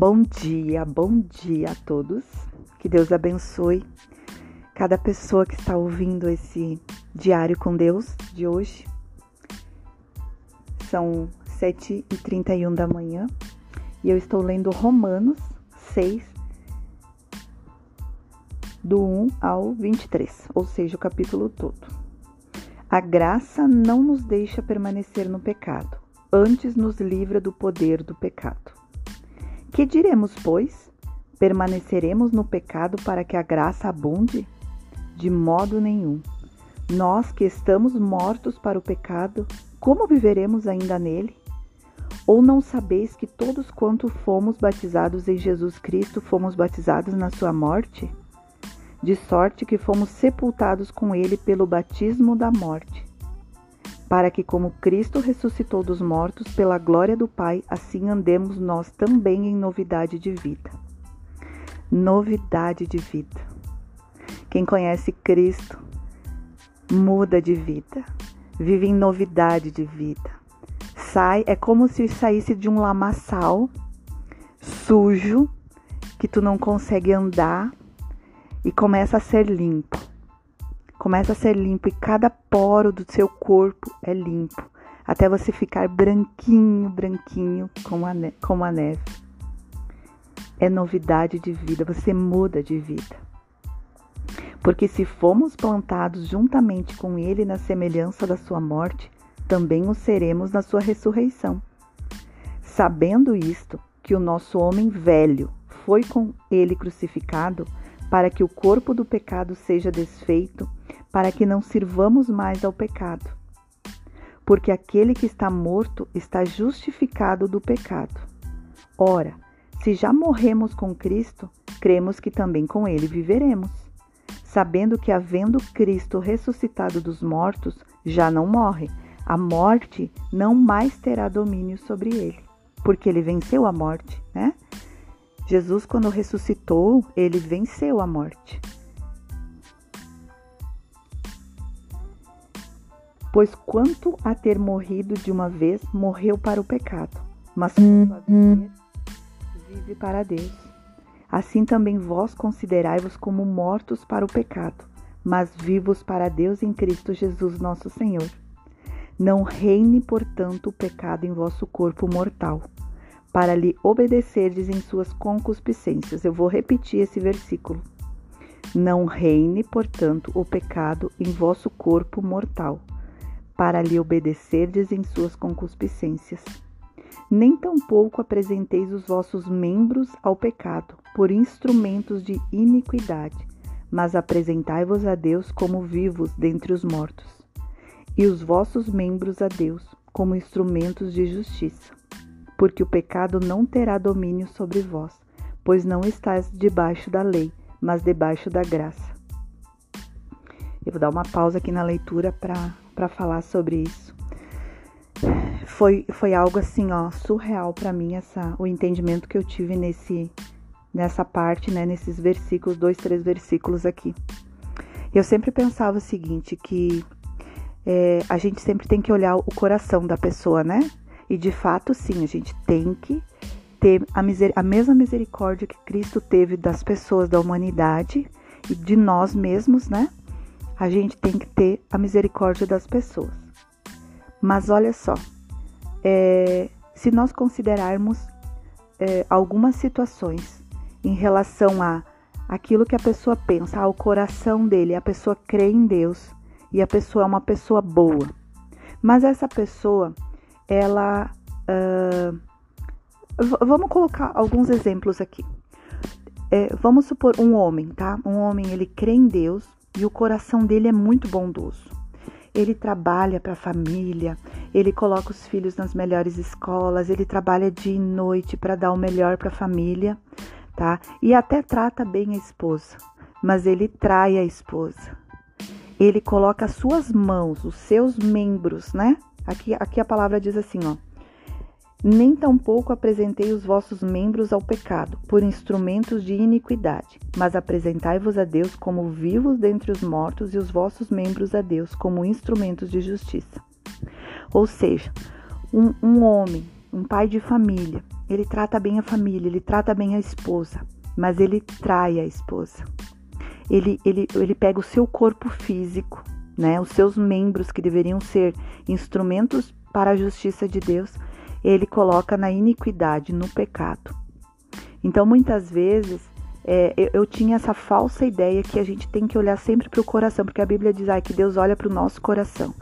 Bom dia, bom dia a todos. Que Deus abençoe cada pessoa que está ouvindo esse diário com Deus de hoje. São 7h31 da manhã e eu estou lendo Romanos 6, do 1 ao 23, ou seja, o capítulo todo. A graça não nos deixa permanecer no pecado, antes nos livra do poder do pecado. Que diremos, pois? Permaneceremos no pecado para que a graça abunde? De modo nenhum. Nós que estamos mortos para o pecado, como viveremos ainda nele? Ou não sabeis que todos quanto fomos batizados em Jesus Cristo fomos batizados na sua morte? De sorte que fomos sepultados com ele pelo batismo da morte para que, como Cristo ressuscitou dos mortos pela glória do Pai, assim andemos nós também em novidade de vida. Novidade de vida. Quem conhece Cristo muda de vida, vive em novidade de vida. Sai, é como se saísse de um lamaçal sujo que tu não consegue andar e começa a ser limpo começa a ser limpo e cada poro do seu corpo é limpo, até você ficar branquinho, branquinho como a, como a neve. É novidade de vida, você muda de vida. Porque se fomos plantados juntamente com Ele na semelhança da Sua morte, também o seremos na Sua ressurreição. Sabendo isto, que o nosso homem velho foi com Ele crucificado, para que o corpo do pecado seja desfeito para que não sirvamos mais ao pecado. Porque aquele que está morto está justificado do pecado. Ora, se já morremos com Cristo, cremos que também com ele viveremos, sabendo que, havendo Cristo ressuscitado dos mortos, já não morre, a morte não mais terá domínio sobre ele, porque ele venceu a morte, né? Jesus, quando ressuscitou, ele venceu a morte. Pois quanto a ter morrido de uma vez, morreu para o pecado, mas quanto a viver, vive para Deus. Assim também vós considerai-vos como mortos para o pecado, mas vivos para Deus em Cristo Jesus nosso Senhor. Não reine, portanto, o pecado em vosso corpo mortal, para lhe obedecerdes em suas concupiscências. Eu vou repetir esse versículo. Não reine, portanto, o pecado em vosso corpo mortal, para lhe obedecerdes em suas concupiscências. Nem tampouco apresenteis os vossos membros ao pecado, por instrumentos de iniquidade, mas apresentai-vos a Deus como vivos dentre os mortos, e os vossos membros a Deus como instrumentos de justiça. Porque o pecado não terá domínio sobre vós, pois não estáis debaixo da lei, mas debaixo da graça. Eu vou dar uma pausa aqui na leitura para para falar sobre isso. Foi, foi algo assim, ó, surreal para mim essa o entendimento que eu tive nesse nessa parte, né, nesses versículos, dois, três versículos aqui. Eu sempre pensava o seguinte, que é, a gente sempre tem que olhar o coração da pessoa, né? E de fato, sim, a gente tem que ter a, a mesma misericórdia que Cristo teve das pessoas da humanidade e de nós mesmos, né? A gente tem que ter a misericórdia das pessoas. Mas olha só, é, se nós considerarmos é, algumas situações em relação a aquilo que a pessoa pensa, ao coração dele, a pessoa crê em Deus e a pessoa é uma pessoa boa, mas essa pessoa, ela. Uh, vamos colocar alguns exemplos aqui. É, vamos supor um homem, tá? Um homem ele crê em Deus, e o coração dele é muito bondoso. Ele trabalha para a família, ele coloca os filhos nas melhores escolas, ele trabalha dia e noite para dar o melhor para a família, tá? E até trata bem a esposa, mas ele trai a esposa. Ele coloca as suas mãos, os seus membros, né? Aqui, aqui a palavra diz assim, ó nem tampouco apresentei os vossos membros ao pecado, por instrumentos de iniquidade, mas apresentai-vos a Deus como vivos dentre os mortos e os vossos membros a Deus como instrumentos de justiça. Ou seja, um, um homem, um pai de família, ele trata bem a família, ele trata bem a esposa, mas ele trai a esposa. Ele, ele, ele pega o seu corpo físico, né, os seus membros que deveriam ser instrumentos para a justiça de Deus, ele coloca na iniquidade, no pecado. Então, muitas vezes, é, eu, eu, tinha essa falsa ideia que a gente tem que olhar sempre para o coração, porque a Bíblia diz ah, que Deus olha para o nosso coração.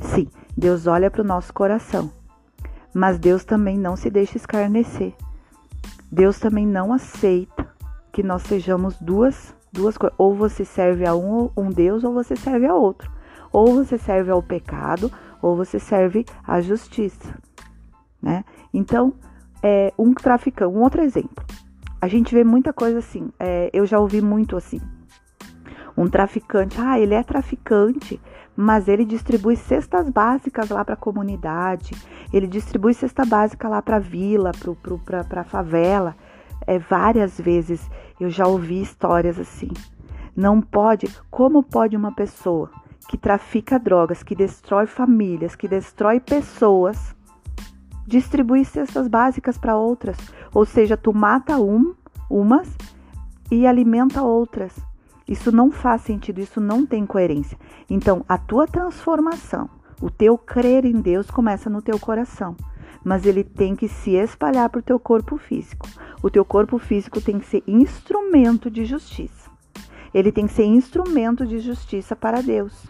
Sim, Deus olha para o nosso coração, mas Deus também não se deixa escarnecer. Deus também não aceita que nós sejamos duas, duas coisas. Ou você serve a um, um Deus ou você serve a outro. Ou você serve ao pecado ou você serve à justiça. Né? Então, é, um traficante, um outro exemplo. A gente vê muita coisa assim. É, eu já ouvi muito assim. Um traficante, ah, ele é traficante, mas ele distribui cestas básicas lá para a comunidade, ele distribui cesta básica lá para a vila, para a favela. É, várias vezes eu já ouvi histórias assim. Não pode, como pode uma pessoa que trafica drogas, que destrói famílias, que destrói pessoas, distribuir cestas básicas para outras. Ou seja, tu mata um, umas e alimenta outras. Isso não faz sentido, isso não tem coerência. Então, a tua transformação, o teu crer em Deus começa no teu coração, mas ele tem que se espalhar para o teu corpo físico. O teu corpo físico tem que ser instrumento de justiça. Ele tem que ser instrumento de justiça para Deus.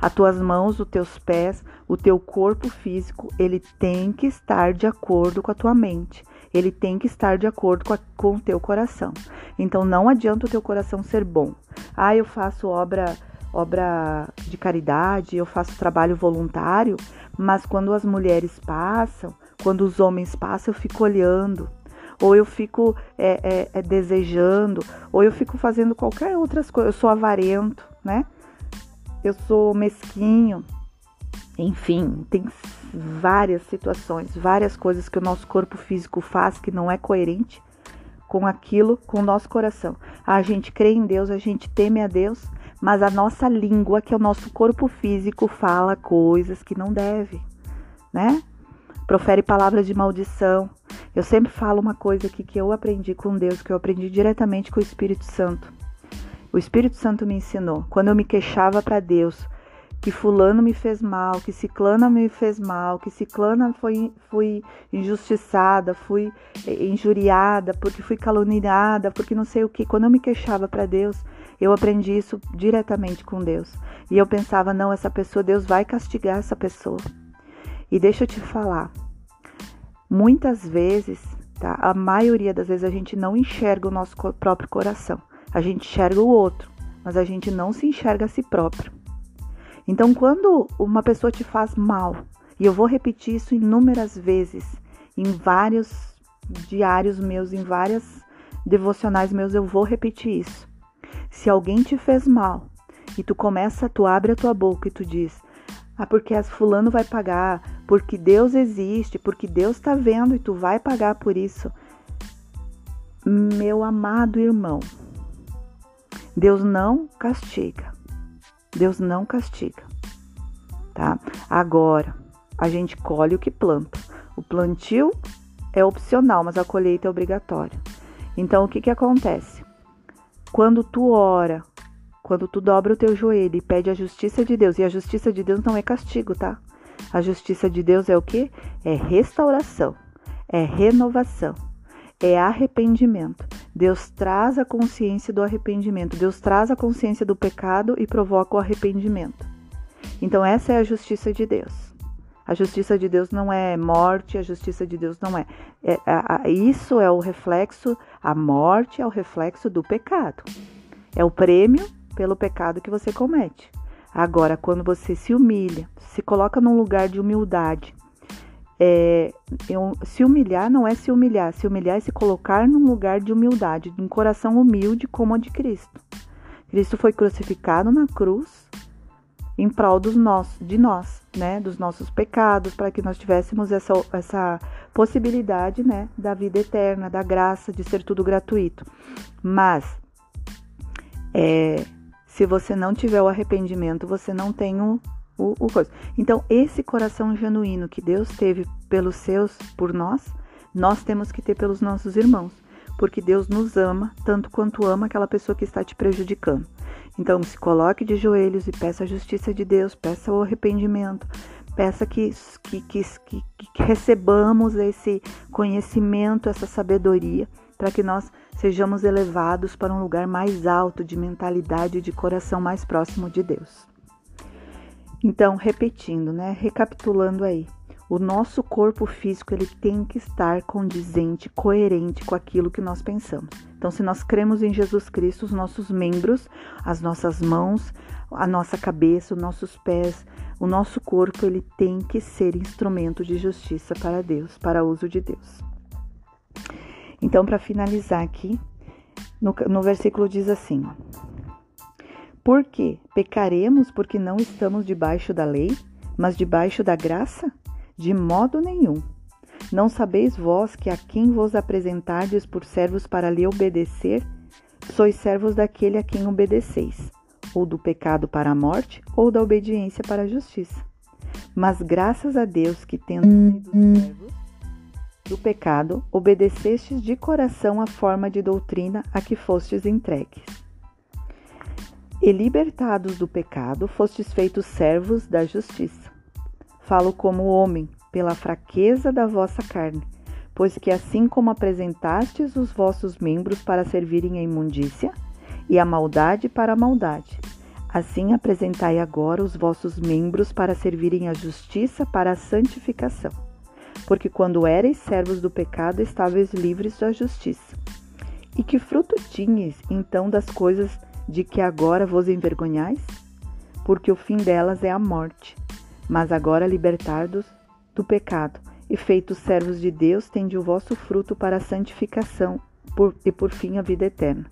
As tuas mãos, os teus pés, o teu corpo físico, ele tem que estar de acordo com a tua mente. Ele tem que estar de acordo com, a, com o teu coração. Então não adianta o teu coração ser bom. Ah, eu faço obra obra de caridade, eu faço trabalho voluntário, mas quando as mulheres passam, quando os homens passam, eu fico olhando, ou eu fico é, é, é, desejando, ou eu fico fazendo qualquer outras coisas. Eu sou avarento, né? Eu sou mesquinho. Enfim, tem várias situações, várias coisas que o nosso corpo físico faz que não é coerente com aquilo, com o nosso coração. A gente crê em Deus, a gente teme a Deus, mas a nossa língua, que é o nosso corpo físico, fala coisas que não deve, né? Profere palavras de maldição. Eu sempre falo uma coisa aqui que eu aprendi com Deus, que eu aprendi diretamente com o Espírito Santo. O Espírito Santo me ensinou. Quando eu me queixava para Deus que fulano me fez mal, que ciclana me fez mal, que ciclana foi, fui injustiçada, fui injuriada, porque fui caluniada, porque não sei o que. Quando eu me queixava para Deus, eu aprendi isso diretamente com Deus. E eu pensava, não, essa pessoa, Deus vai castigar essa pessoa. E deixa eu te falar, muitas vezes, tá? A maioria das vezes a gente não enxerga o nosso próprio coração. A gente enxerga o outro, mas a gente não se enxerga a si próprio. Então, quando uma pessoa te faz mal, e eu vou repetir isso inúmeras vezes, em vários diários meus, em várias devocionais meus, eu vou repetir isso. Se alguém te fez mal e tu começa, tu abre a tua boca e tu diz: "Ah, porque as fulano vai pagar, porque Deus existe, porque Deus está vendo e tu vai pagar por isso". Meu amado irmão, Deus não castiga. Deus não castiga, tá? Agora, a gente colhe o que planta. O plantio é opcional, mas a colheita é obrigatória. Então, o que que acontece? Quando tu ora, quando tu dobra o teu joelho e pede a justiça de Deus, e a justiça de Deus não é castigo, tá? A justiça de Deus é o que? É restauração, é renovação, é arrependimento. Deus traz a consciência do arrependimento, Deus traz a consciência do pecado e provoca o arrependimento. Então, essa é a justiça de Deus. A justiça de Deus não é morte, a justiça de Deus não é. é a, a, isso é o reflexo, a morte é o reflexo do pecado. É o prêmio pelo pecado que você comete. Agora, quando você se humilha, se coloca num lugar de humildade, é, eu, se humilhar não é se humilhar, se humilhar é se colocar num lugar de humildade, de um coração humilde como o de Cristo. Cristo foi crucificado na cruz em prol dos nossos, de nós, né, dos nossos pecados, para que nós tivéssemos essa, essa possibilidade, né, da vida eterna, da graça, de ser tudo gratuito. Mas é, se você não tiver o arrependimento, você não tem o o, o coisa. Então, esse coração genuíno que Deus teve pelos seus, por nós, nós temos que ter pelos nossos irmãos, porque Deus nos ama tanto quanto ama aquela pessoa que está te prejudicando. Então, se coloque de joelhos e peça a justiça de Deus, peça o arrependimento, peça que, que, que, que recebamos esse conhecimento, essa sabedoria, para que nós sejamos elevados para um lugar mais alto de mentalidade e de coração mais próximo de Deus. Então, repetindo, né, recapitulando aí, o nosso corpo físico ele tem que estar condizente, coerente com aquilo que nós pensamos. Então, se nós cremos em Jesus Cristo, os nossos membros, as nossas mãos, a nossa cabeça, os nossos pés, o nosso corpo, ele tem que ser instrumento de justiça para Deus, para uso de Deus. Então, para finalizar aqui, no, no versículo diz assim: Por que pecaremos porque não estamos debaixo da lei, mas debaixo da graça? De modo nenhum. Não sabeis vós que a quem vos apresentardes por servos para lhe obedecer, sois servos daquele a quem obedeceis, ou do pecado para a morte, ou da obediência para a justiça. Mas graças a Deus que, tendo sido servos do pecado, obedecestes de coração a forma de doutrina a que fostes entregues. E libertados do pecado, fostes feitos servos da justiça. Falo como homem, pela fraqueza da vossa carne, pois que assim como apresentastes os vossos membros para servirem à imundícia, e a maldade para a maldade, assim apresentai agora os vossos membros para servirem à justiça para a santificação porque quando erais servos do pecado, estáveis livres da justiça. E que fruto tinhas então das coisas de que agora vos envergonhais? Porque o fim delas é a morte. Mas agora libertados do pecado e feitos servos de Deus, tende o vosso fruto para a santificação por, e por fim a vida eterna.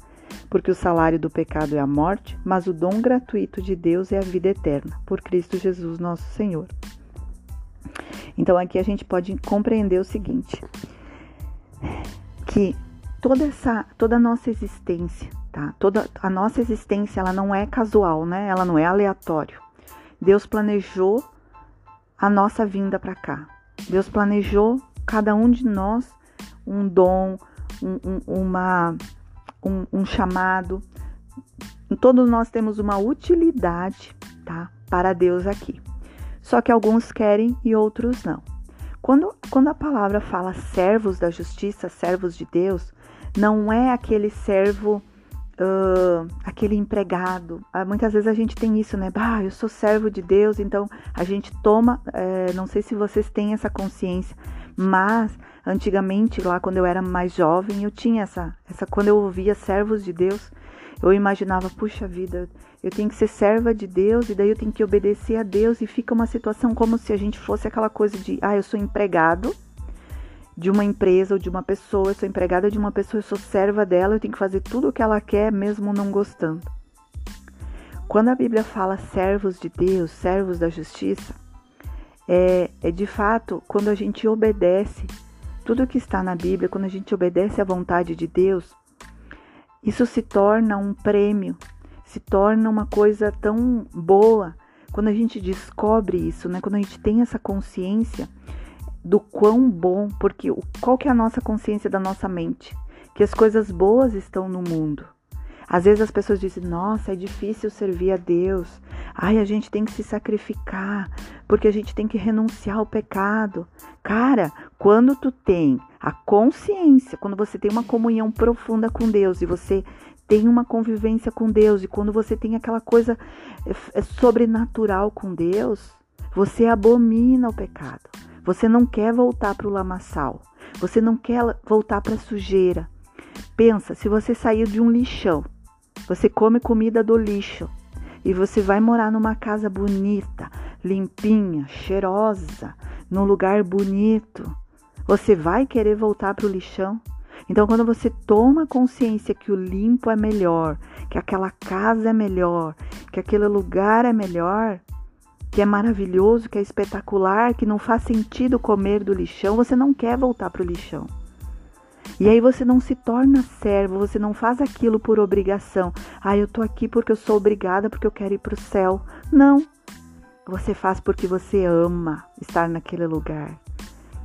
Porque o salário do pecado é a morte, mas o dom gratuito de Deus é a vida eterna, por Cristo Jesus nosso Senhor. Então aqui a gente pode compreender o seguinte, que toda essa toda a nossa existência, tá? Toda a nossa existência, ela não é casual, né? Ela não é aleatório. Deus planejou a nossa vinda para cá. Deus planejou cada um de nós um dom, um, um, uma, um, um chamado. Todos nós temos uma utilidade, tá? Para Deus aqui. Só que alguns querem e outros não. Quando, quando a palavra fala servos da justiça, servos de Deus, não é aquele servo, uh, aquele empregado. Uh, muitas vezes a gente tem isso, né? Bah, eu sou servo de Deus, então a gente toma. Uh, não sei se vocês têm essa consciência, mas antigamente, lá quando eu era mais jovem, eu tinha essa. essa quando eu ouvia servos de Deus, eu imaginava, puxa vida, eu tenho que ser serva de Deus e daí eu tenho que obedecer a Deus e fica uma situação como se a gente fosse aquela coisa de, ah, eu sou empregado de uma empresa ou de uma pessoa, eu sou empregada de uma pessoa, eu sou serva dela, eu tenho que fazer tudo o que ela quer mesmo não gostando. Quando a Bíblia fala servos de Deus, servos da justiça, é, é de fato quando a gente obedece tudo que está na Bíblia, quando a gente obedece à vontade de Deus, isso se torna um prêmio se torna uma coisa tão boa quando a gente descobre isso, né? Quando a gente tem essa consciência do quão bom, porque qual que é a nossa consciência da nossa mente? Que as coisas boas estão no mundo. Às vezes as pessoas dizem: "Nossa, é difícil servir a Deus. Ai, a gente tem que se sacrificar, porque a gente tem que renunciar ao pecado". Cara, quando tu tem a consciência, quando você tem uma comunhão profunda com Deus e você tem uma convivência com Deus e quando você tem aquela coisa é, é sobrenatural com Deus, você abomina o pecado. Você não quer voltar para o lamaçal. Você não quer voltar para a sujeira. Pensa, se você saiu de um lixão, você come comida do lixo e você vai morar numa casa bonita, limpinha, cheirosa, num lugar bonito, você vai querer voltar para o lixão? Então, quando você toma consciência que o limpo é melhor, que aquela casa é melhor, que aquele lugar é melhor, que é maravilhoso, que é espetacular, que não faz sentido comer do lixão, você não quer voltar para o lixão. E aí você não se torna servo, você não faz aquilo por obrigação. Ah, eu tô aqui porque eu sou obrigada, porque eu quero ir para o céu. Não. Você faz porque você ama estar naquele lugar.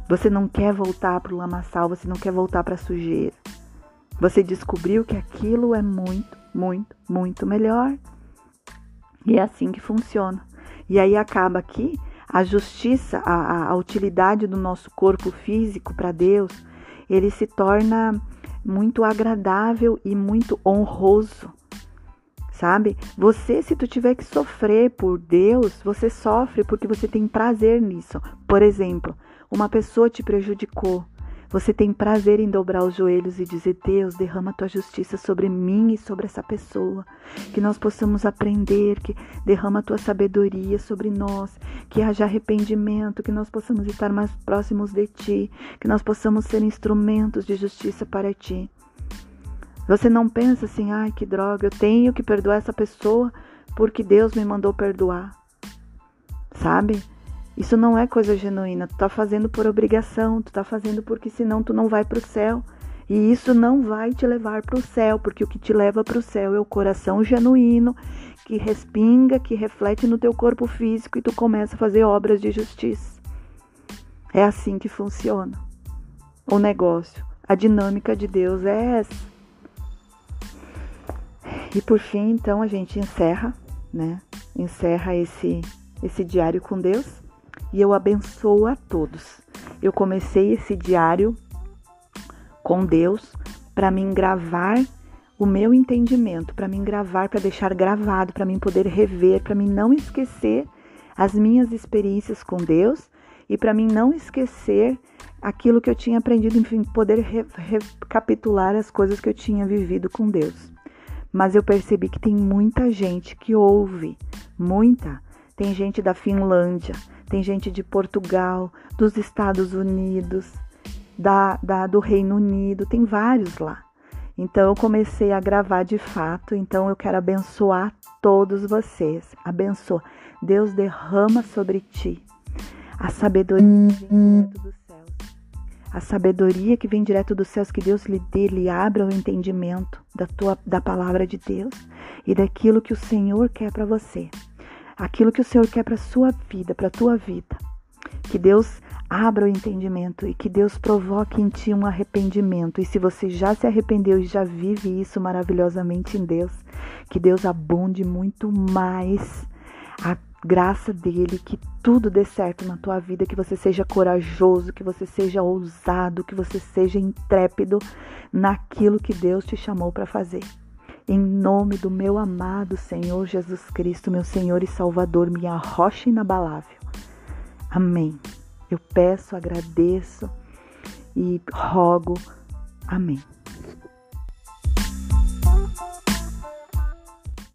Você não quer voltar para o lamaçal, você não quer voltar para a sujeira. Você descobriu que aquilo é muito, muito, muito melhor. E é assim que funciona. E aí acaba aqui a justiça, a, a utilidade do nosso corpo físico para Deus, ele se torna muito agradável e muito honroso. Sabe? Você, se tu tiver que sofrer por Deus, você sofre porque você tem prazer nisso. Por exemplo, uma pessoa te prejudicou, você tem prazer em dobrar os joelhos e dizer: Deus, derrama tua justiça sobre mim e sobre essa pessoa. Que nós possamos aprender, que derrama tua sabedoria sobre nós, que haja arrependimento, que nós possamos estar mais próximos de ti, que nós possamos ser instrumentos de justiça para ti. Você não pensa assim: ai que droga, eu tenho que perdoar essa pessoa porque Deus me mandou perdoar. Sabe? Isso não é coisa genuína. Tu tá fazendo por obrigação, tu tá fazendo porque senão tu não vai para o céu. E isso não vai te levar para o céu, porque o que te leva para o céu é o coração genuíno que respinga, que reflete no teu corpo físico e tu começa a fazer obras de justiça. É assim que funciona o negócio. A dinâmica de Deus é essa. E por fim, então a gente encerra, né? Encerra esse esse diário com Deus e eu abençoo a todos. Eu comecei esse diário com Deus para me gravar o meu entendimento, para me gravar, para deixar gravado, para mim poder rever, para mim não esquecer as minhas experiências com Deus e para mim não esquecer aquilo que eu tinha aprendido, enfim, poder re recapitular as coisas que eu tinha vivido com Deus. Mas eu percebi que tem muita gente que ouve, muita. Tem gente da Finlândia, tem gente de Portugal, dos Estados Unidos, da, da, do Reino Unido, tem vários lá. Então eu comecei a gravar de fato, então eu quero abençoar todos vocês. Abençoa. Deus derrama sobre ti a sabedoria que vem direto dos céus. A sabedoria que vem direto dos céus, que Deus lhe dê, lhe abra o entendimento da, tua, da palavra de Deus e daquilo que o Senhor quer para você aquilo que o Senhor quer para sua vida, para tua vida. Que Deus abra o entendimento e que Deus provoque em ti um arrependimento. E se você já se arrependeu e já vive isso maravilhosamente em Deus, que Deus abunde muito mais a graça dele, que tudo dê certo na tua vida, que você seja corajoso, que você seja ousado, que você seja intrépido naquilo que Deus te chamou para fazer. Em nome do meu amado Senhor Jesus Cristo, meu Senhor e Salvador, minha rocha inabalável. Amém. Eu peço, agradeço e rogo. Amém.